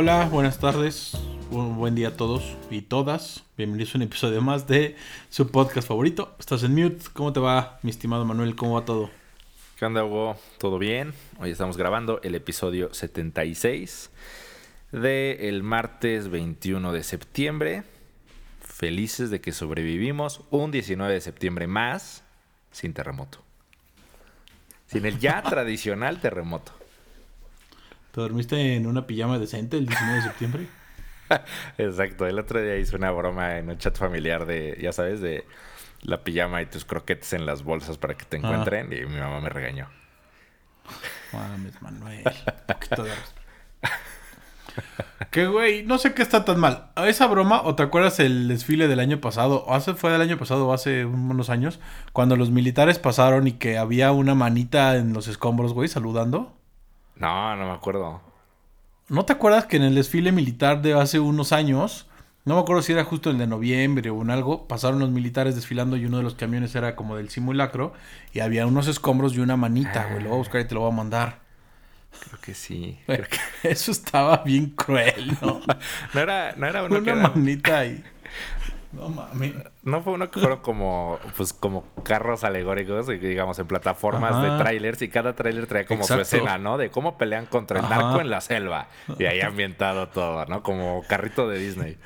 Hola, buenas tardes, un buen día a todos y todas. Bienvenidos a un episodio más de su podcast favorito. Estás en mute. ¿Cómo te va, mi estimado Manuel? ¿Cómo va todo? ¿Qué onda, Hugo? ¿Todo bien? Hoy estamos grabando el episodio 76 del martes 21 de septiembre. Felices de que sobrevivimos un 19 de septiembre más sin terremoto. Sin el ya tradicional terremoto. ¿Te dormiste en una pijama decente el 19 de septiembre? Exacto. El otro día hice una broma en un chat familiar de, ya sabes, de la pijama y tus croquetes en las bolsas para que te encuentren. Y mi mamá me regañó. Mames, Manuel. poquito de Que güey, no sé qué está tan mal. ¿Esa broma o te acuerdas el desfile del año pasado? ¿O hace, fue del año pasado o hace unos años? Cuando los militares pasaron y que había una manita en los escombros, güey, saludando. No, no me acuerdo. ¿No te acuerdas que en el desfile militar de hace unos años, no me acuerdo si era justo el de noviembre o en algo, pasaron los militares desfilando y uno de los camiones era como del simulacro y había unos escombros y una manita, güey, lo voy a buscar y te lo voy a mandar. Creo que sí. Eso estaba bien cruel, ¿no? No era, no era uno que una era- manita ahí. No mames. No fue uno que fueron como, pues, como carros alegóricos, digamos, en plataformas Ajá. de trailers y cada trailer traía como Exacto. su escena, ¿no? De cómo pelean contra el narco en la selva. Y ahí ambientado todo, ¿no? Como carrito de Disney.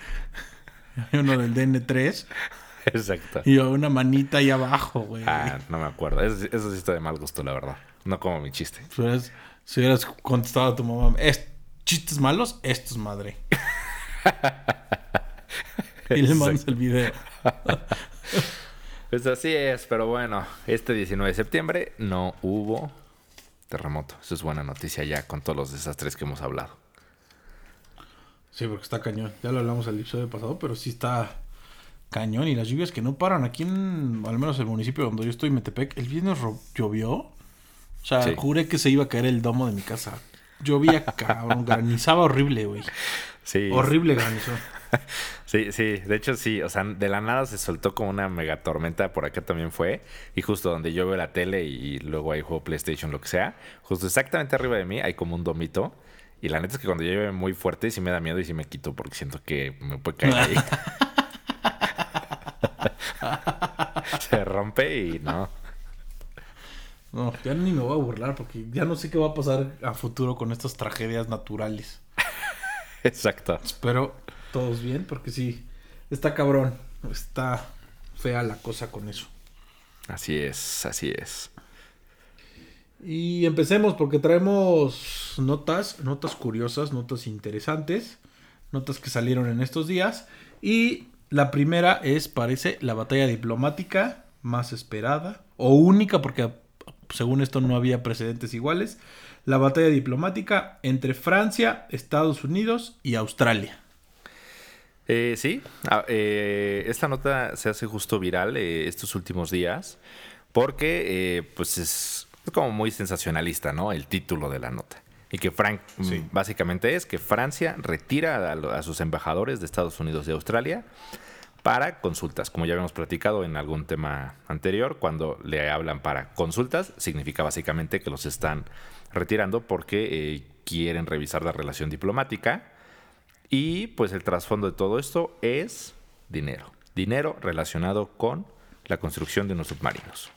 Hay uno del DN3 Exacto. y una manita ahí abajo, güey. Ah, no me acuerdo. Eso, eso sí está de mal gusto, la verdad. No como mi chiste. Si hubieras, si hubieras contestado a tu mamá, "Es- chistes malos, esto es madre. y le mandas el video. Pues así es, pero bueno, este 19 de septiembre no hubo terremoto. Eso es buena noticia ya con todos los desastres que hemos hablado. Sí, porque está cañón. Ya lo hablamos el episodio pasado, pero sí está cañón. Y las lluvias que no paran. Aquí en, al menos el municipio donde yo estoy, Metepec, el viernes llovió. O sea, Sí. juré que se iba a caer el domo de mi casa. Llovía cabrón, granizaba horrible, güey. Sí. Horrible granizó. Sí, sí, de hecho sí, o sea, de la nada se soltó como una mega tormenta, por acá también fue, y justo donde yo veo la tele y luego hay juego PlayStation, lo que sea, justo exactamente arriba de mí hay como un domito, y la neta es que cuando llueve muy fuerte sí me da miedo y sí me quito porque siento que me puede caer ahí. se rompe y no. No, ya ni me voy a burlar porque ya no sé qué va a pasar a futuro con estas tragedias naturales. Exacto. Espero todos bien porque sí, está cabrón. Está fea la cosa con eso. Así es, así es. Y empecemos porque traemos notas, notas curiosas, notas interesantes, notas que salieron en estos días. Y la primera es, parece, la batalla diplomática más esperada o única porque según esto no había precedentes iguales. La batalla diplomática entre Francia, Estados Unidos y Australia. Eh, sí, ah, eh, esta nota se hace justo viral eh, estos últimos días porque eh, pues es como muy sensacionalista, ¿no? El título de la nota. Y que Frank, Sí. básicamente es que Francia retira a, a sus embajadores de Estados Unidos y Australia para consultas. Como ya habíamos platicado en algún tema anterior, cuando le hablan para consultas, significa básicamente que los están retirando porque eh, quieren revisar la relación diplomática. Y pues el trasfondo de todo esto es dinero. Dinero relacionado con la construcción de unos submarinos.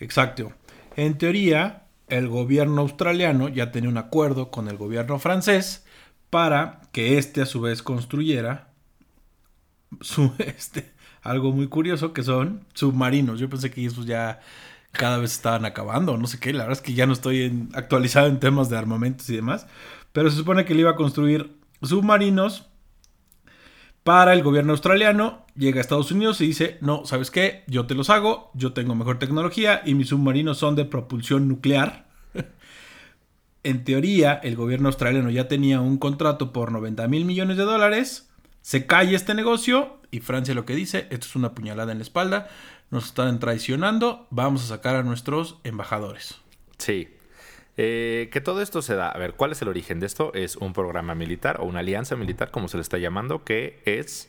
Exacto. En teoría, el gobierno australiano ya tenía un acuerdo con el gobierno francés para que éste a su vez construyera su, este, algo muy curioso que son submarinos. Yo pensé que esos ya cada vez estaban acabando, no sé qué. La verdad es que ya no estoy actualizado en temas de armamentos y demás. Pero se supone que le iba a construir submarinos para el gobierno australiano. Llega a Estados Unidos y dice, no, ¿sabes qué? Yo te los hago, yo tengo mejor tecnología y mis submarinos son de propulsión nuclear. en teoría, el gobierno australiano ya tenía un contrato por 90 mil millones de dólares. Se cae este negocio y Francia lo que dice, esto es una puñalada en la espalda, nos están traicionando, vamos a sacar a nuestros embajadores. Sí. Eh, que todo esto se da. A ver, ¿cuál es el origen de esto? Es un programa militar o una alianza militar, como se le está llamando, que es,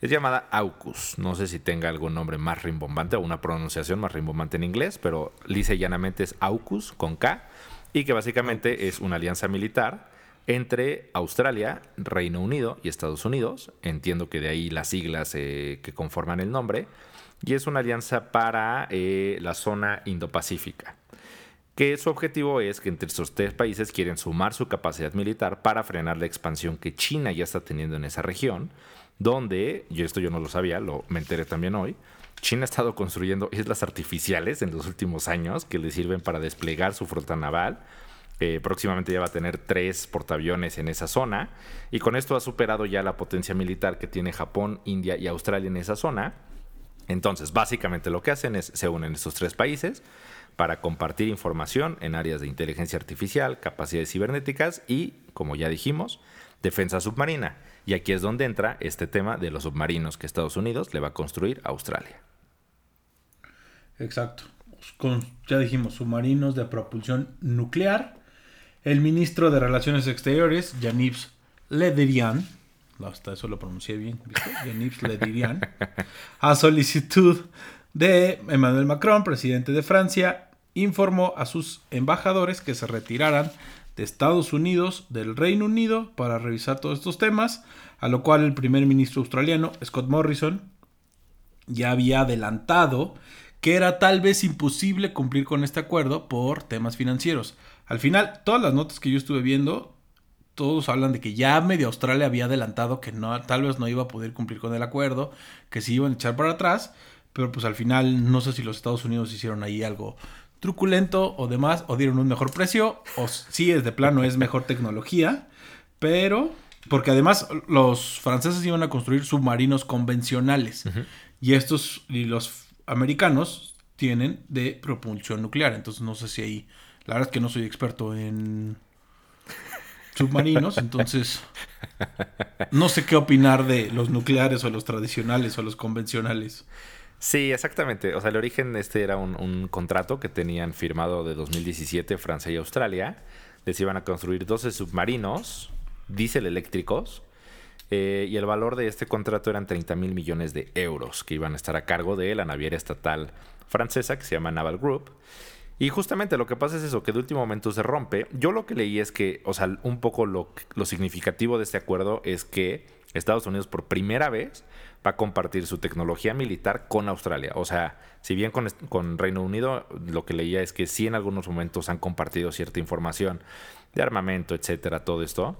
es llamada AUKUS. No sé si tenga algún nombre más rimbombante o una pronunciación más rimbombante en inglés, pero lisa y llanamente es AUKUS con K y que básicamente es una alianza militar entre Australia, Reino Unido y Estados Unidos. Entiendo que de ahí las siglas eh, que conforman el nombre. Y es una alianza para eh, la zona Indo-Pacífica. Que su objetivo es que entre estos tres países quieren sumar su capacidad militar para frenar la expansión que China ya está teniendo en esa región. Donde, y esto yo no lo sabía, lo me enteré también hoy, China ha estado construyendo islas artificiales en los últimos años que le sirven para desplegar su flota naval eh, próximamente ya va a tener tres portaaviones en esa zona. Y con esto ha superado ya la potencia militar que tiene Japón, India y Australia en esa zona. Entonces, básicamente lo que hacen es se unen estos tres países para compartir información en áreas de inteligencia artificial, capacidades cibernéticas y, como ya dijimos, defensa submarina. Y aquí es donde entra este tema de los submarinos que Estados Unidos le va a construir a Australia. Exacto. Con, ya dijimos, submarinos de propulsión nuclear el ministro de Relaciones Exteriores, Yaniv Le Drian, hasta eso lo pronuncié bien, ¿viste? Le Drian, a solicitud de Emmanuel Macron, presidente de Francia, informó a sus embajadores que se retiraran de Estados Unidos, del Reino Unido, para revisar todos estos temas, a lo cual el primer ministro australiano, Scott Morrison, ya había adelantado que era tal vez imposible cumplir con este acuerdo por temas financieros. Al final, todas las notas que yo estuve viendo, todos hablan de que ya medio Australia había adelantado que no, tal vez no iba a poder cumplir con el acuerdo, que se iban a echar para atrás, pero pues al final no sé si los Estados Unidos hicieron ahí algo truculento o demás, o dieron un mejor precio, o si es de plano, es mejor tecnología, pero porque además los franceses iban a construir submarinos convencionales. Y estos y los americanos tienen de propulsión nuclear, entonces no sé si ahí la verdad es que no soy experto en submarinos, entonces no sé qué opinar de los nucleares o los tradicionales o los convencionales. Sí, exactamente. O sea, el origen este era un, contrato que tenían firmado de 2017 Francia y Australia. Les iban a construir 12 submarinos diésel eléctricos eh, y el valor de este contrato eran 30 mil millones de euros que iban a estar a cargo de la naviera estatal francesa que se llama Naval Group. Y justamente lo que pasa es eso, que de último momento se rompe. Yo lo que leí es que, o sea, un poco lo, lo significativo de este acuerdo es que Estados Unidos por primera vez va a compartir su tecnología militar con Australia. O sea, si bien con, Reino Unido lo que leía es que sí en algunos momentos han compartido cierta información de armamento, etcétera, todo esto,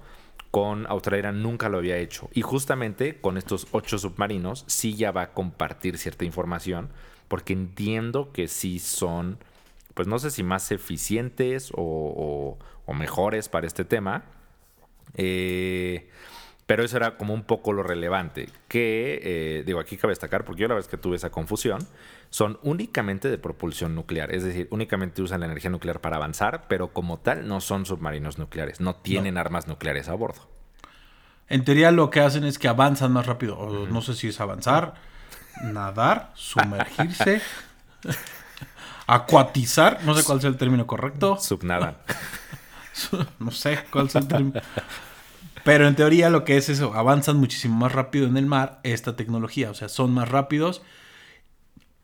con Australia nunca lo había hecho. Y justamente con estos ocho submarinos sí ya va a compartir cierta información, porque entiendo que sí son pues no sé si más eficientes o, mejores para este tema. Eh, pero eso era como un poco lo relevante. Que, eh, digo, aquí cabe destacar, porque yo la vez que tuve esa confusión, son únicamente de propulsión nuclear. Es decir, únicamente usan la energía nuclear para avanzar, pero como tal no son submarinos nucleares, no tienen armas nucleares a bordo. En teoría lo que hacen es que avanzan más rápido. O No sé si es avanzar, nadar, sumergirse. acuatizar, no sé cuál es el término correcto. Subnadan. no sé cuál es el término. Pero en teoría lo que es eso, avanzan muchísimo más rápido en el mar esta tecnología, o sea, son más rápidos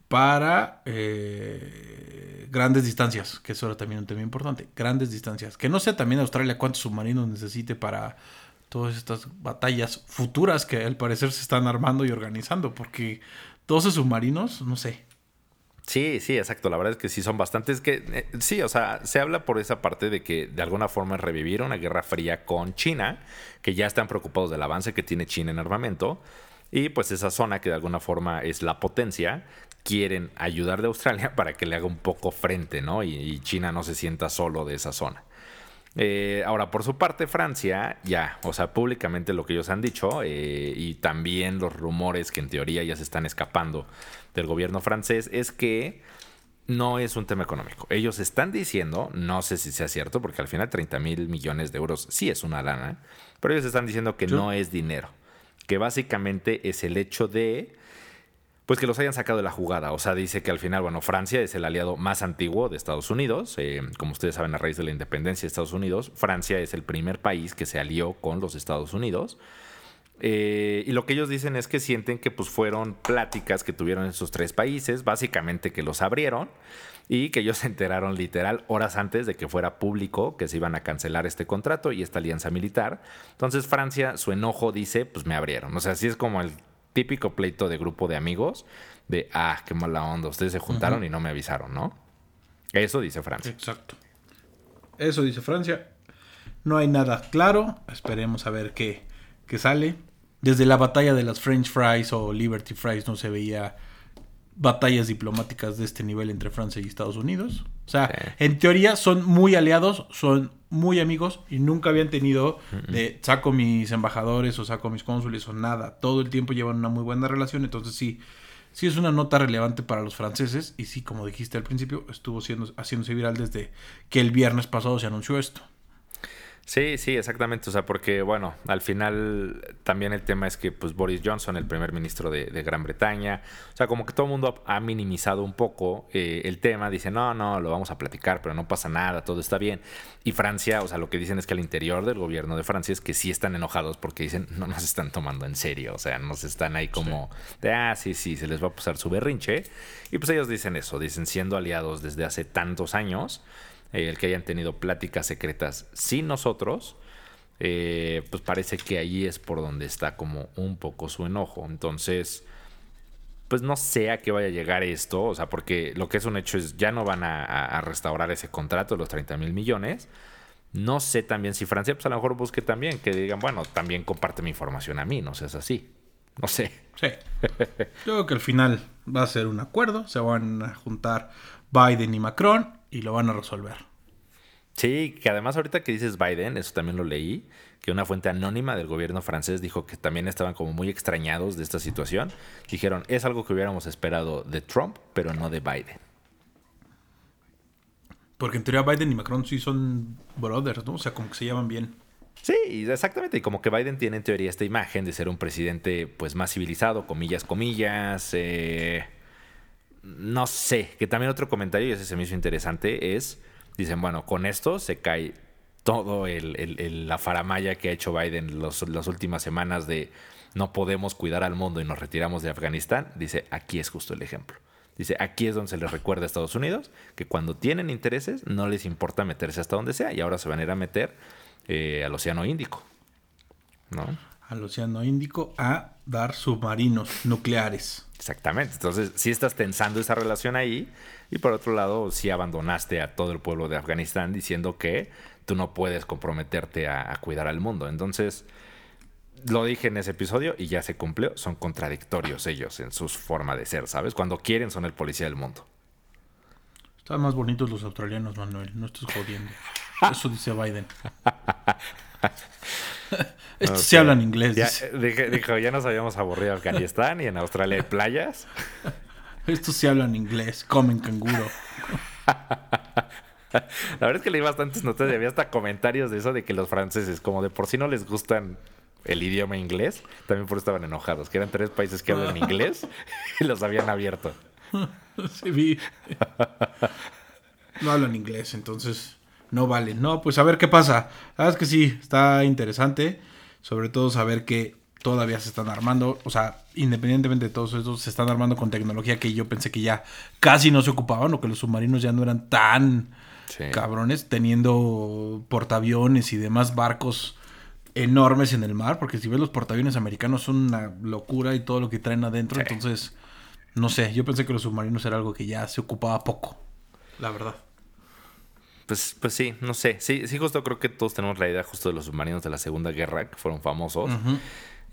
para eh, grandes distancias, que eso era también un tema importante, grandes distancias. Que no sé también Australia cuántos submarinos necesite para todas estas batallas futuras que al parecer se están armando y organizando, porque 12 submarinos, no sé, Sí, sí, exacto. La verdad es que sí son bastantes que eh, sí, o sea, se habla por esa parte de que de alguna forma revivir una guerra fría con China, que ya están preocupados del avance que tiene China en armamento y pues esa zona que de alguna forma es la potencia quieren ayudar de Australia para que le haga un poco frente, ¿no? y China no se sienta solo de esa zona. Eh, ahora, por su parte, Francia, ya, o sea, públicamente lo que ellos han dicho eh, y también los rumores que en teoría ya se están escapando del gobierno francés es que no es un tema económico. Ellos están diciendo, no sé si sea cierto, porque al final 30 mil millones de euros sí es una lana, pero ellos están diciendo que no es dinero, que básicamente es el hecho de pues que los hayan sacado de la jugada. O sea, dice que al final, bueno, Francia es el aliado más antiguo de Estados Unidos. Eh, como ustedes saben, a raíz de la independencia de Estados Unidos, Francia es el primer país que se alió con los Estados Unidos. Eh, y lo que ellos dicen es que sienten que pues fueron pláticas que tuvieron esos tres países, básicamente que los abrieron y que ellos se enteraron literal horas antes de que fuera público que se iban a cancelar este contrato y esta alianza militar. Entonces Francia, su enojo dice, pues me abrieron. O sea, así es como el típico pleito de grupo de amigos de, ah, qué mala onda, ustedes se juntaron y no me avisaron, ¿no? Eso dice Francia. Exacto. Eso dice Francia. No hay nada claro. Esperemos a ver qué, qué sale. Desde la batalla de las French Fries o Liberty Fries no se veía batallas diplomáticas de este nivel entre Francia y Estados Unidos. O sea, en teoría son muy aliados, son muy amigos y nunca habían tenido de saco mis embajadores o saco mis cónsules o nada. Todo el tiempo llevan una muy buena relación, entonces sí, sí es una nota relevante para los franceses y sí, como dijiste al principio, estuvo siendo, haciéndose viral desde que el viernes pasado se anunció esto. Sí, sí, exactamente. O sea, porque, bueno, al final también el tema es que, pues, Boris Johnson, el primer ministro de, Gran Bretaña, o sea, como que todo el mundo ha, minimizado un poco eh, el tema. Dice, no, no, lo vamos a platicar, pero no pasa nada, todo está bien. Y Francia, o sea, lo que dicen es que al interior del gobierno de Francia es que sí están enojados porque dicen, no nos están tomando en serio. O sea, nos están ahí como de, ah, sí, sí, se les va a pasar su berrinche. Y pues ellos dicen eso, dicen, siendo aliados desde hace tantos años eh, el que hayan tenido pláticas secretas sin nosotros, eh, pues parece que ahí es por donde está como un poco su enojo. Entonces, pues no sé a qué vaya a llegar esto, o sea, porque lo que es un hecho es ya no van a, restaurar ese contrato de los 30 mil millones. No sé también si Francia, pues a lo mejor busque también que digan, bueno, también comparte mi información a mí, no sé, es así. No sé. Sí. Yo creo que al final va a ser un acuerdo, se van a juntar Biden y Macron y lo van a resolver. Sí, que además ahorita que dices Biden, eso también lo leí, que una fuente anónima del gobierno francés dijo que también estaban como muy extrañados de esta situación. Dijeron, es algo que hubiéramos esperado de Trump, pero no de Biden. Porque en teoría Biden y Macron sí son brothers, ¿no? O sea, como que se llaman bien. Sí, exactamente. Y como que Biden tiene en teoría esta imagen de ser un presidente pues más civilizado, comillas, comillas. Eh, no sé, que también otro comentario, y ese se me hizo interesante, es, dicen, bueno, con esto se cae todo el, la faramaya que ha hecho Biden los, las últimas semanas de no podemos cuidar al mundo y nos retiramos de Afganistán. Dice, aquí es justo el ejemplo. Dice, aquí es donde se les recuerda a Estados Unidos que cuando tienen intereses no les importa meterse hasta donde sea y ahora se van a ir a meter eh, al Océano Índico. ¿No? Al Océano Índico a dar submarinos nucleares. Exactamente. Entonces, si estás tensando esa relación ahí. Y por otro lado, si abandonaste a todo el pueblo de Afganistán diciendo que tú no puedes comprometerte a, cuidar al mundo. Entonces, lo dije en ese episodio y ya se cumplió. Son contradictorios ellos en su forma de ser, ¿sabes? Cuando quieren son el policía del mundo. Están más bonitos los australianos, Manuel. No estás jodiendo. Eso dice Biden. Estos sí hablan inglés. Ya, dijo, ya nos habíamos aburrido en Afganistán y en Australia hay playas. Estos sí hablan inglés, comen canguro. La verdad es que leí bastantes notas y había hasta comentarios de eso de que los franceses, como de por sí no les gustan el idioma inglés, también por eso estaban enojados, que eran tres países que hablan inglés y los habían abierto. Sí, vi. No hablan inglés, entonces no vale. No, pues a ver qué pasa. La verdad es que sí, está interesante. Sobre todo saber que todavía se están armando. O sea, independientemente de todos estos, se están armando con tecnología que yo pensé que ya casi no se ocupaban o que los submarinos ya no eran tan cabrones, teniendo portaaviones y demás barcos enormes en el mar. Porque si ves los portaaviones americanos son una locura y todo lo que traen adentro. Entonces, no sé, yo pensé que los submarinos era algo que ya se ocupaba poco. La verdad. Pues, pues sí, no sé. Sí, sí, justo creo que todos tenemos la idea justo de los submarinos de la Segunda Guerra, que fueron famosos.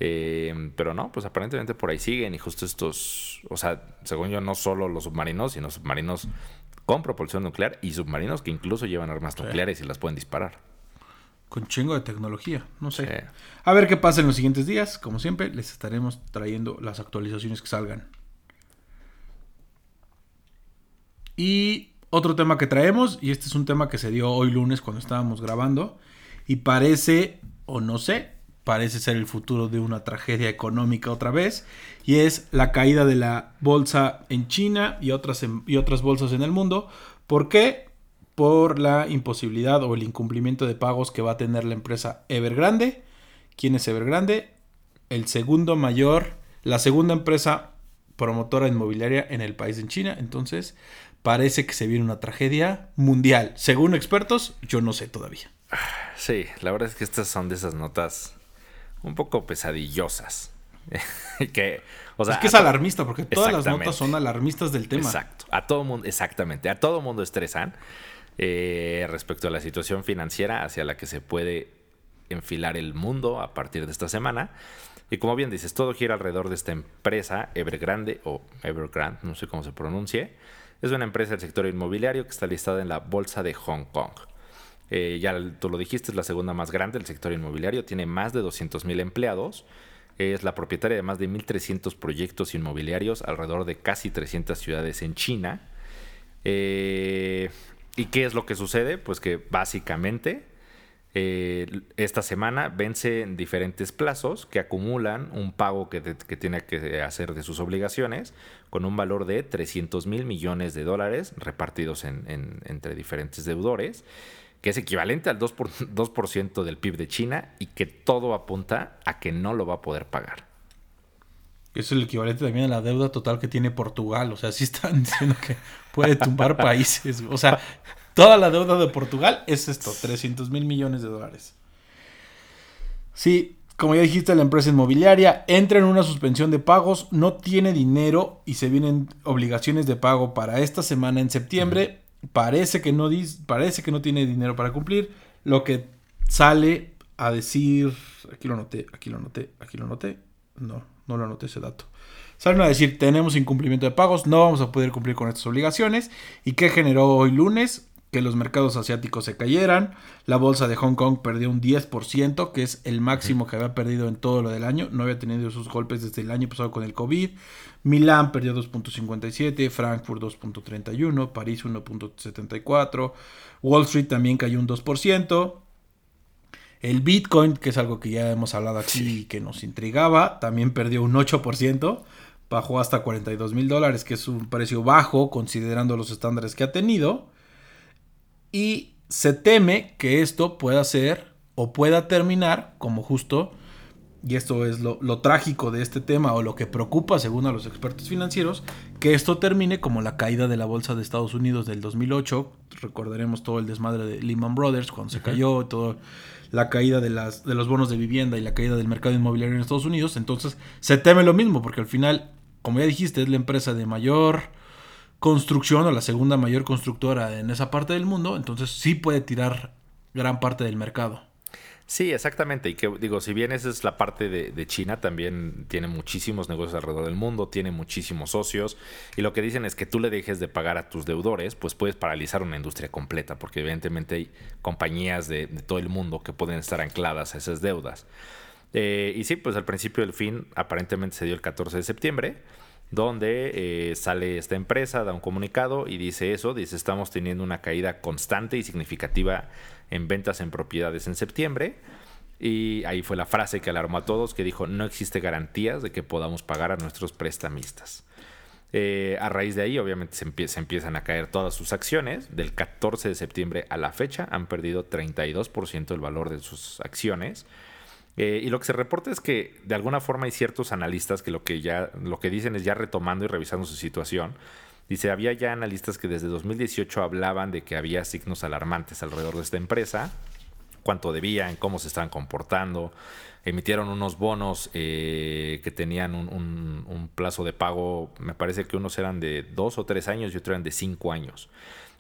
Eh, pero no, pues aparentemente por ahí siguen y justo estos, o sea, según yo, no solo los submarinos, sino submarinos con propulsión nuclear y submarinos que incluso llevan armas nucleares y las pueden disparar. Con chingo de tecnología, no sé. A ver qué pasa en los siguientes días. Como siempre, les estaremos trayendo las actualizaciones que salgan. Y otro tema que traemos, y este es un tema que se dio hoy lunes cuando estábamos grabando, y parece, o no sé, parece ser el futuro de una tragedia económica otra vez, y es la caída de la bolsa en China y otras, y otras bolsas en el mundo. ¿Por qué? Por la imposibilidad o el incumplimiento de pagos que va a tener la empresa Evergrande. ¿Quién es Evergrande? el segundo mayor, la segunda empresa promotora inmobiliaria en el país en China. Entonces, parece que se viene una tragedia mundial. Según expertos, yo no sé todavía. Sí, la verdad es que estas son de esas notas un poco pesadillosas. que, o sea, es que es alarmista, porque todas las notas son alarmistas del tema. Exacto. A todo mundo, exactamente. A todo mundo estresan eh, respecto a la situación financiera hacia la que se puede enfilar el mundo a partir de esta semana. Y como bien dices, todo gira alrededor de esta empresa, Evergrande o Evergrande, no sé cómo se pronuncie. Es una empresa del sector inmobiliario que está listada en la Bolsa de Hong Kong. Eh, ya tú lo dijiste, es la segunda más grande del sector inmobiliario, tiene más de 200.000 empleados, es la propietaria de más de 1.300 proyectos inmobiliarios alrededor de casi 300 ciudades en China. Eh, ¿Y qué es lo que sucede? Pues que básicamente eh, esta semana vence en diferentes plazos que acumulan un pago que, tiene que hacer de sus obligaciones con un valor de 300 mil millones de dólares repartidos entre diferentes deudores, que es equivalente al 2%, 2 del PIB de China y que todo apunta a que no lo va a poder pagar. Es el equivalente también a la deuda total que tiene Portugal. O sea, sí están diciendo que puede tumbar países. O sea, Toda la deuda de Portugal es esto, 300 mil millones de dólares. Sí, como ya dijiste, la empresa inmobiliaria entra en una suspensión de pagos, no tiene dinero y se vienen obligaciones de pago para esta semana en septiembre. Parece que no parece que no tiene dinero para cumplir, lo que sale a decir, aquí lo noté, aquí lo noté, aquí lo noté. No, no lo anoté ese dato. Salen a decir, tenemos incumplimiento de pagos, no vamos a poder cumplir con estas obligaciones. ¿Y qué generó hoy lunes? Que los mercados asiáticos se cayeran. La bolsa de Hong Kong perdió un 10%, que es el máximo que había perdido en todo lo del año. No había tenido esos golpes desde el año pasado con el COVID. Milán perdió 2.57, Frankfurt 2.31, París 1.74, Wall Street también cayó un 2%. El Bitcoin, que es algo que ya hemos hablado aquí y que nos intrigaba, también perdió un 8%, bajó hasta 42 mil dólares, que es un precio bajo considerando los estándares que ha tenido. Y se teme que esto pueda ser o pueda terminar como justo, y esto es lo, trágico de este tema o lo que preocupa según a los expertos financieros, que esto termine como la caída de la bolsa de Estados Unidos del 2008. Recordaremos todo el desmadre de Lehman Brothers cuando se cayó, toda la caída de, las, de los bonos de vivienda y la caída del mercado inmobiliario en Estados Unidos. Entonces se teme lo mismo porque al final, como ya dijiste, es la empresa de mayor construcción o la segunda mayor constructora en esa parte del mundo, entonces sí puede tirar gran parte del mercado. Sí, exactamente. Y que digo, si bien esa es la parte de, China, también tiene muchísimos negocios alrededor del mundo, tiene muchísimos socios. Y lo que dicen es que tú le dejes de pagar a tus deudores, pues puedes paralizar una industria completa, porque evidentemente hay compañías de, todo el mundo que pueden estar ancladas a esas deudas. Eh, y sí, pues al principio del fin aparentemente se dio el 14 de septiembre donde eh, sale esta empresa, da un comunicado y dice eso, dice estamos teniendo una caída constante y significativa en ventas en propiedades en septiembre. Y ahí fue la frase que alarmó a todos, que dijo, no existe garantías de que podamos pagar a nuestros prestamistas. Eh, a raíz de ahí, obviamente, se, se, empiezan a caer todas sus acciones. Del 14 de septiembre a la fecha, han perdido 32% del valor de sus acciones. Eh, y lo que se reporta es que de alguna forma hay ciertos analistas que lo que ya lo que dicen es ya retomando y revisando su situación. Dice, había ya analistas que desde 2018 hablaban de que había signos alarmantes alrededor de esta empresa, cuánto debían, cómo se estaban comportando. Emitieron unos bonos eh, que tenían un, un, plazo de pago, me parece que unos eran de dos o tres años y otros eran de cinco años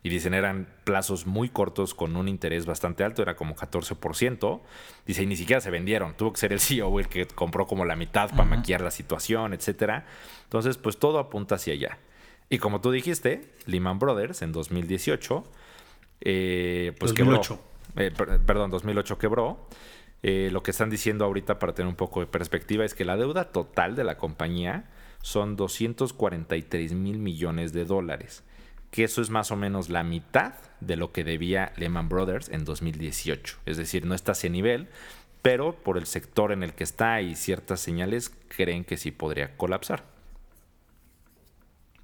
y dicen eran plazos muy cortos con un interés bastante alto, era como 14%. Dice, y ni siquiera se vendieron, tuvo que ser el CEO el que compró como la mitad para maquillar la situación, etcétera. Entonces, pues todo apunta hacia allá. Y como tú dijiste, Lehman Brothers en 2018, eh, pues 2008. quebró. Eh, perdón, 2008 quebró. Eh, lo que están diciendo ahorita para tener un poco de perspectiva es que la deuda total de la compañía son 243 mil millones de dólares que eso es más o menos la mitad de lo que debía Lehman Brothers en 2018. Es decir, no está a ese nivel, pero por el sector en el que está y ciertas señales creen que sí podría colapsar.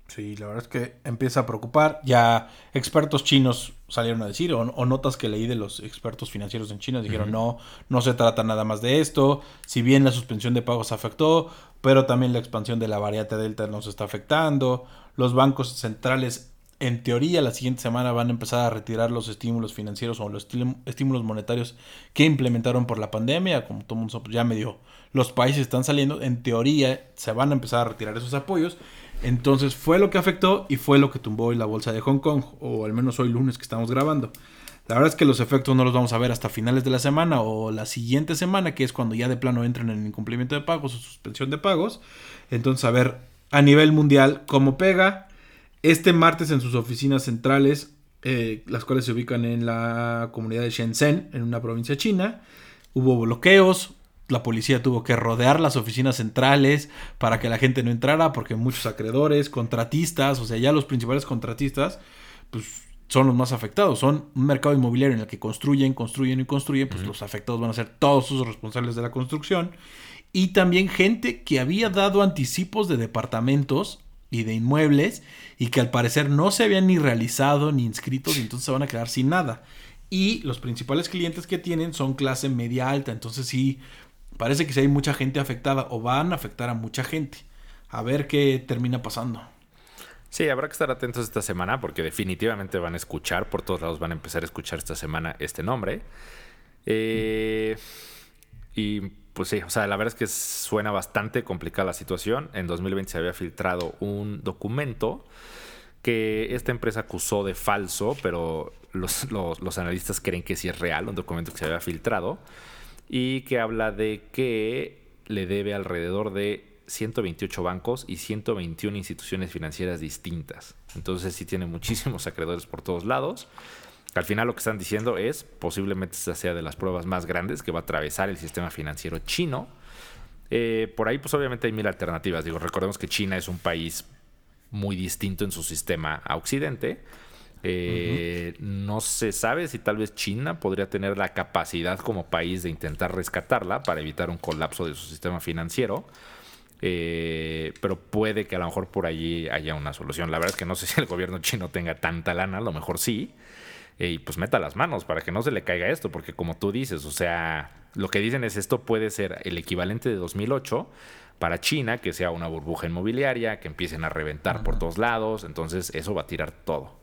Sí, la verdad es que empieza a preocupar. Ya expertos chinos salieron a decir, o, notas que leí de los expertos financieros en China, dijeron, no, no se trata nada más de esto, si bien la suspensión de pagos afectó, pero también la expansión de la variante Delta nos está afectando, los bancos centrales en teoría la siguiente semana van a empezar a retirar los estímulos financieros o los estímulos monetarios que implementaron por la pandemia, como todo el mundo ya medio los países están saliendo, en teoría se van a empezar a retirar esos apoyos. Entonces fue lo que afectó y fue lo que tumbó hoy la bolsa de Hong Kong, o al menos hoy lunes que estamos grabando. La verdad es que los efectos no los vamos a ver hasta finales de la semana o la siguiente semana, que es cuando ya de plano entran en incumplimiento de pagos o suspensión de pagos. Entonces, a ver a nivel mundial cómo pega. Este martes en sus oficinas centrales, eh, las cuales se ubican en la comunidad de Shenzhen, en una provincia china, hubo bloqueos. La policía tuvo que rodear las oficinas centrales para que la gente no entrara, porque muchos acreedores, contratistas, o sea, ya los principales contratistas, pues son los más afectados. Son un mercado inmobiliario en el que construyen, construyen y construyen, pues los afectados van a ser todos los responsables de la construcción. Y también gente que había dado anticipos de departamentos y de inmuebles y que al parecer no se habían ni realizado ni inscritos y entonces se van a quedar sin nada. Y los principales clientes que tienen son clase media alta, entonces sí, parece que sí hay mucha gente afectada o van a afectar a mucha gente. A ver qué termina pasando. Sí, habrá que estar atentos esta semana porque definitivamente van a escuchar, por todos lados van a empezar a escuchar esta semana este nombre. Eh, y pues sí, o sea, la verdad es que suena bastante complicada la situación. En 2020 se había filtrado un documento que esta empresa acusó de falso, pero los, analistas creen que sí es real, un documento que se había filtrado, y que habla de que le debe alrededor de 128 bancos y 121 instituciones financieras distintas. Entonces sí tiene muchísimos acreedores por todos lados. Al final lo que están diciendo es, posiblemente esta sea de las pruebas más grandes que va a atravesar el sistema financiero chino. Eh, por ahí pues obviamente hay mil alternativas. Digo, recordemos que China es un país muy distinto en su sistema a Occidente. Eh, no se sabe si tal vez China podría tener la capacidad como país de intentar rescatarla para evitar un colapso de su sistema financiero. Eh, pero puede que a lo mejor por allí haya una solución. La verdad es que no sé si el gobierno chino tenga tanta lana, a lo mejor sí y pues meta las manos para que no se le caiga esto, porque como tú dices, o sea, lo que dicen es esto puede ser el equivalente de 2008 para China, que sea una burbuja inmobiliaria, que empiecen a reventar por todos lados, entonces eso va a tirar todo.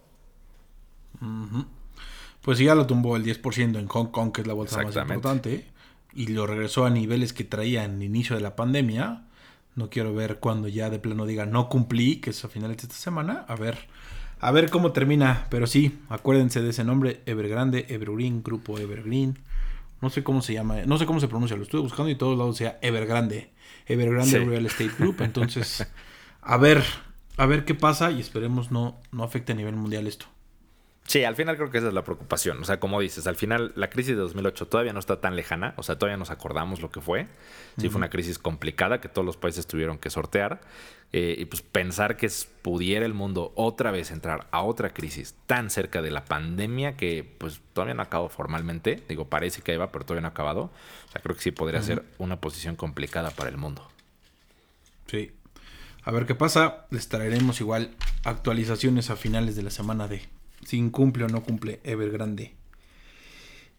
Pues ya lo tumbó el 10% en Hong Kong, que es la bolsa más importante, y lo regresó a niveles que traía en el inicio de la pandemia. No quiero ver cuando ya de plano diga no cumplí, que es a finales de esta semana. A ver a ver cómo termina, pero sí, acuérdense de ese nombre, Evergrande, Evergreen, Grupo Evergreen. No sé cómo se llama, no sé cómo se pronuncia, lo estuve buscando y todos lados sea Evergrande. Evergrande Real Estate Group. Entonces, a ver, a ver qué pasa y esperemos no, no afecte a nivel mundial esto. Sí, al final creo que esa es la preocupación. O sea, como dices, al final la crisis de 2008 todavía no está tan lejana. O sea, todavía nos acordamos lo que fue. Sí, fue una crisis complicada que todos los países tuvieron que sortear. Eh, y pues pensar que pudiera el mundo otra vez entrar a otra crisis tan cerca de la pandemia que pues todavía no ha acabado formalmente. Digo, parece que va, pero todavía no ha acabado. O sea, creo que sí podría ser una posición complicada para el mundo. Sí. A ver qué pasa. Les traeremos igual actualizaciones a finales de la semana de si incumple o no cumple Evergrande.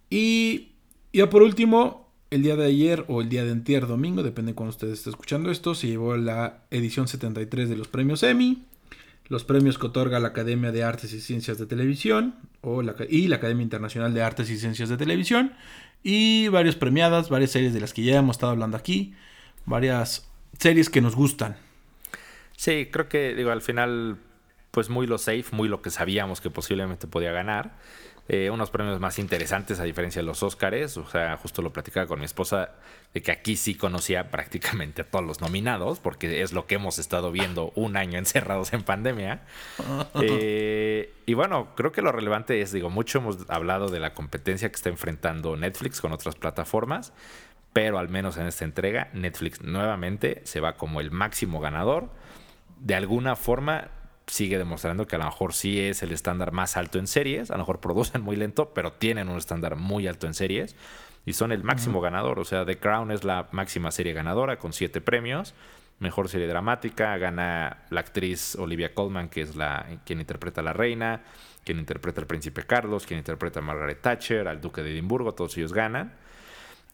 Y ya por último, el día de ayer o el día de entier domingo, depende de cuando ustedes estén escuchando esto, se llevó la edición 73 de los premios Emmy, los premios que otorga la Academia de Artes y Ciencias de Televisión o la, y la Academia Internacional de Artes y Ciencias de Televisión y varias premiadas, varias series de las que ya hemos estado hablando aquí, varias series que nos gustan. Sí, creo que digo al final pues muy lo safe, muy lo que sabíamos que posiblemente podía ganar. Eh, unos premios más interesantes a diferencia de los Óscares. O sea, justo lo platicaba con mi esposa de que aquí sí conocía prácticamente a todos los nominados, porque es lo que hemos estado viendo un año encerrados en pandemia. Eh, y bueno, creo que lo relevante es, digo, mucho hemos hablado de la competencia que está enfrentando Netflix con otras plataformas, pero al menos en esta entrega, Netflix nuevamente se va como el máximo ganador. De alguna forma, sigue demostrando que a lo mejor sí es el estándar más alto en series. A lo mejor producen muy lento, pero tienen un estándar muy alto en series. Y son el máximo ganador. O sea, The Crown es la máxima serie ganadora con siete premios. Mejor serie dramática gana la actriz Olivia Colman, que es la quien interpreta a la reina, quien interpreta al príncipe Carlos, quien interpreta a Margaret Thatcher, al duque de Edimburgo, todos ellos ganan.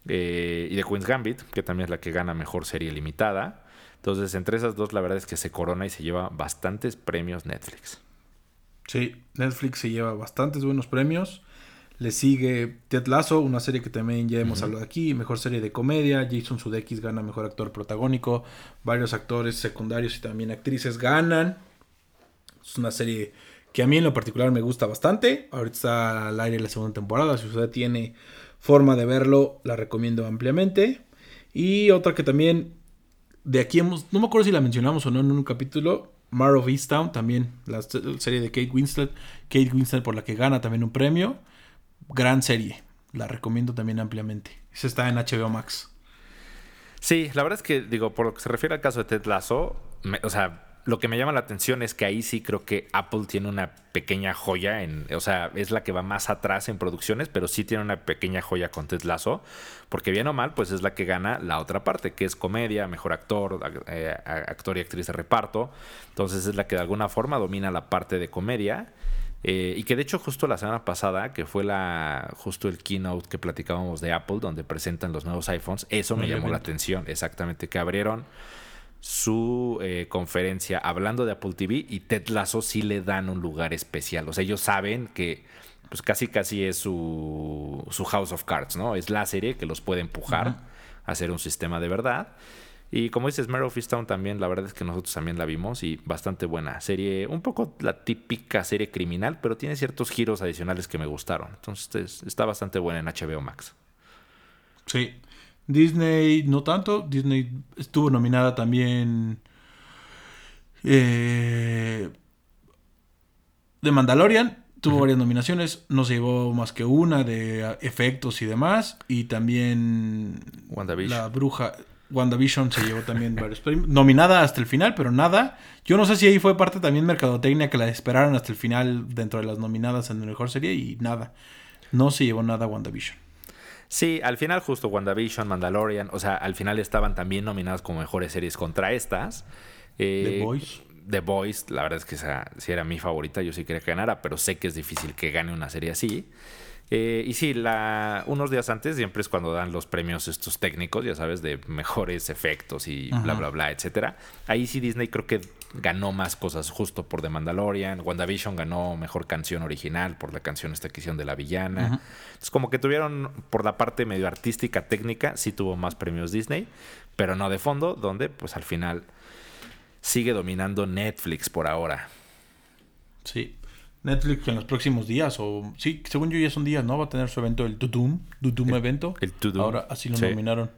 Eh, y de Queen's Gambit, que también es la que gana mejor serie limitada. Entonces, entre esas dos, la verdad es que se corona y se lleva bastantes premios Netflix. Sí, Netflix se lleva bastantes buenos premios. Le sigue Ted Lasso, una serie que también ya hemos hablado aquí, mejor serie de comedia. Jason Sudeikis gana mejor actor protagónico. Varios actores secundarios y también actrices ganan. Es una serie que a mí en lo particular me gusta bastante. Ahorita está al aire la segunda temporada. Si usted tiene forma de verlo, la recomiendo ampliamente. Y otra que también de aquí hemos, no me acuerdo si la mencionamos o no en un capítulo, Mar of Easttown, también la serie de Kate Winslet. Kate Winslet por la que gana también un premio gran serie. La recomiendo también ampliamente. Esa está en HBO Max. Sí, la verdad es que, digo, por lo que se refiere al caso de Ted Lasso, o sea, lo que me llama la atención es que ahí sí creo que Apple tiene una pequeña joya, en, o sea, es la que va más atrás en producciones, pero sí tiene una pequeña joya con Ted Lasso, porque bien o mal, pues es la que gana la otra parte, que es comedia, mejor actor, eh, actor y actriz de reparto, entonces es la que de alguna forma domina la parte de comedia. Eh, y que de hecho justo la semana pasada, que fue la justo el keynote que platicábamos de Apple, donde presentan los nuevos iPhones, eso me llamó la atención, exactamente, que abrieron su eh, conferencia hablando de Apple TV y Ted Lasso sí le dan un lugar especial. O sea, ellos saben que pues casi casi es su, su House of Cards, ¿no? Es la serie que los puede empujar a hacer un sistema de verdad. Y como dices, Mare of Easttown también, la verdad es que nosotros también la vimos y bastante buena. Serie, un poco la típica serie criminal, pero tiene ciertos giros adicionales que me gustaron. Entonces está bastante buena en HBO Max. Sí. Disney no tanto. Disney estuvo nominada también. Eh, de Mandalorian. Tuvo varias nominaciones. No se llevó más que una de efectos y demás. Y también. La bruja. WandaVision se llevó también varios premios. Nominada hasta el final, pero nada. Yo no sé si ahí fue parte también mercadotecnia que la esperaron hasta el final dentro de las nominadas en la mejor serie y nada. No se llevó nada WandaVision. Sí, al final justo WandaVision, Mandalorian, o sea, al final estaban también nominadas como mejores series contra estas. The eh, Boys. The Boys, la verdad es que esa sí era mi favorita, yo sí quería que ganara, pero sé que es difícil que gane una serie así. Eh, y sí, la, unos días antes siempre es cuando dan los premios estos técnicos, ya sabes, de mejores efectos y bla, bla, bla, etcétera. Ahí sí Disney creo que ganó más cosas justo por The Mandalorian. WandaVision ganó mejor canción original por la canción esta que hicieron de la villana. Es como que tuvieron por la parte medio artística, técnica, sí tuvo más premios Disney, pero no de fondo, donde pues al final sigue dominando Netflix por ahora. Sí. Netflix en los próximos días, o sí, según yo ya son días, ¿no? Va a tener su evento, el Tudum, Tudum evento. El. Ahora así lo nominaron.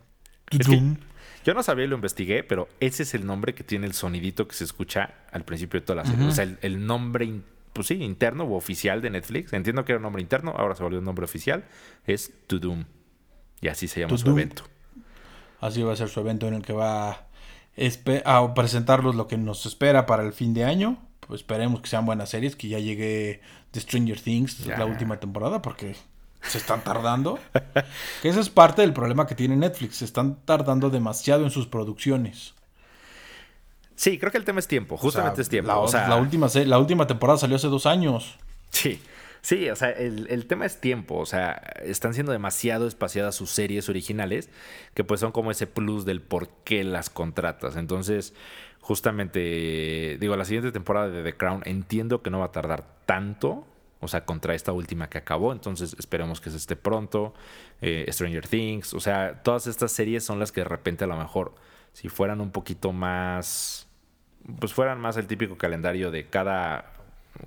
Yo no sabía y lo investigué, pero ese es el nombre que tiene el sonidito que se escucha al principio de toda la serie. O sea, el, nombre, pues sí, interno o oficial de Netflix. Entiendo que era un nombre interno, ahora se volvió un nombre oficial. Es Tudum. Y así se llama su evento. Así va a ser su evento en el que va a presentarlos lo que nos espera para el fin de año pues esperemos que sean buenas series, que ya llegue The Stranger Things, la última temporada, porque se están tardando. que ese es parte del problema que tiene Netflix, se están tardando demasiado en sus producciones. Sí, creo que el tema es tiempo, justamente es tiempo. La, última, la última temporada salió hace dos años. Sí. Sí, o sea, el, el, tema es tiempo, o sea, están siendo demasiado espaciadas sus series originales, que pues son como ese plus del por qué las contratas. Entonces, justamente, digo, la siguiente temporada de The Crown entiendo que no va a tardar tanto, o sea, contra esta última que acabó, entonces esperemos que se esté pronto. Eh, Stranger Things, o sea, todas estas series son las que de repente a lo mejor, si fueran un poquito más, pues fueran más el típico calendario de cada,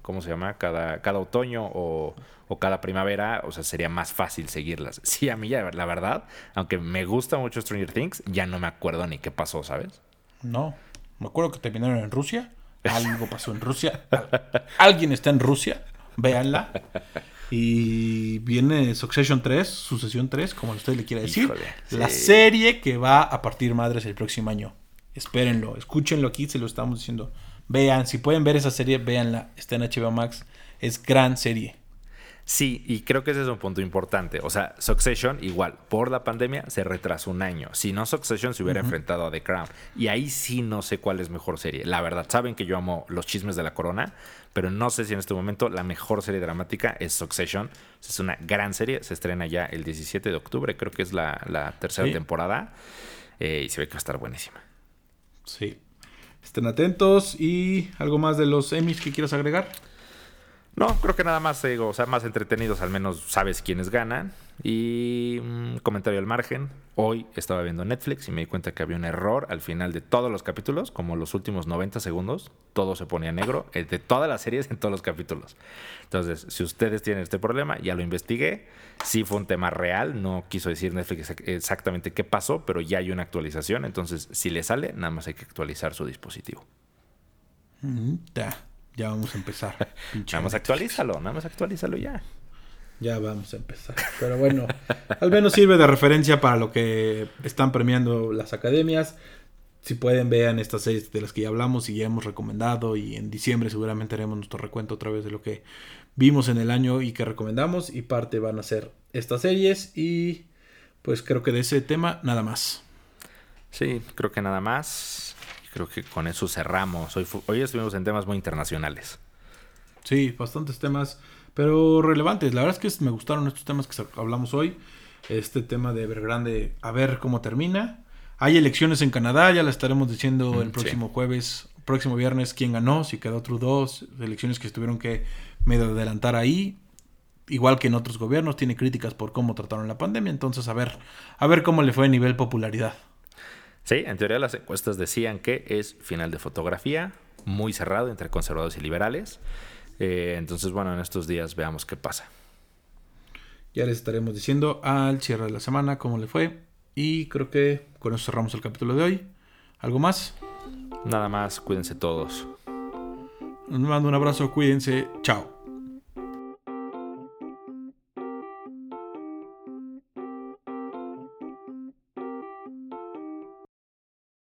¿cómo se llama? Cada, cada otoño o, o cada primavera, o sea, sería más fácil seguirlas. Sí, a mí ya, la verdad, aunque me gusta mucho Stranger Things, ya no me acuerdo ni qué pasó, ¿sabes? No. Me acuerdo que terminaron en Rusia. Algo pasó en Rusia. Alguien está en Rusia. Véanla. Y viene Succession 3, Sucesión 3, como usted le quiera decir. La serie que va a partir madres el próximo año. Espérenlo, escúchenlo aquí, se lo estamos diciendo. Vean, si pueden ver esa serie, véanla. Está en HBO Max. Es gran serie. Sí, y creo que ese es un punto importante. O sea, Succession, igual, por la pandemia se retrasó un año. Si no, Succession se hubiera enfrentado a The Crown. Y ahí sí no sé cuál es mejor serie. La verdad, saben que yo amo los chismes de la corona, pero no sé si en este momento la mejor serie dramática es Succession. Es una gran serie, se estrena ya el 17 de octubre, creo que es la, tercera temporada. Eh, y se ve que va a estar buenísima. Sí. Estén atentos. ¿Y algo más de los Emmys que quieras agregar? No, creo que nada más, digo, o sea, más entretenidos, al menos sabes quiénes ganan. Y mm, comentario al margen. Hoy estaba viendo Netflix y me di cuenta que había un error al final de todos los capítulos, como los últimos 90 segundos, todo se ponía negro, eh, de todas las series en todos los capítulos. Entonces, si ustedes tienen este problema, ya lo investigué. Sí fue un tema real, no quiso decir Netflix exactamente qué pasó, pero ya hay una actualización. Entonces, si le sale, nada más hay que actualizar su dispositivo. Mm, ya vamos a empezar. nada más actualízalo, nada más actualízalo ya. Ya vamos a empezar. Pero bueno, al menos sirve de referencia para lo que están premiando las academias. Si pueden, vean estas series de las que ya hablamos y ya hemos recomendado. Y en diciembre seguramente haremos nuestro recuento otra vez de lo que vimos en el año y que recomendamos. Y parte van a ser estas series. Y pues creo que de ese tema nada más. Sí, creo que nada más creo que con eso cerramos. Hoy, hoy estuvimos en temas muy internacionales. Sí, bastantes temas, pero relevantes. La verdad es que me gustaron estos temas que hablamos hoy. Este tema de Evergrande, a ver cómo termina. Hay elecciones en Canadá, ya la estaremos diciendo mm, el próximo jueves, próximo viernes, quién ganó, si quedó Trudeau, elecciones que estuvieron que medio adelantar ahí. Igual que en otros gobiernos, tiene críticas por cómo trataron la pandemia. Entonces, a ver, a ver cómo le fue a nivel popularidad. Sí, en teoría las encuestas decían que es final de fotografía, muy cerrado entre conservadores y liberales. Eh, entonces, bueno, en estos días veamos qué pasa. Ya les estaremos diciendo al cierre de la semana cómo le fue. Y creo que con eso cerramos el capítulo de hoy. ¿Algo más? Nada más, cuídense todos. Les mando un abrazo, cuídense. Chao.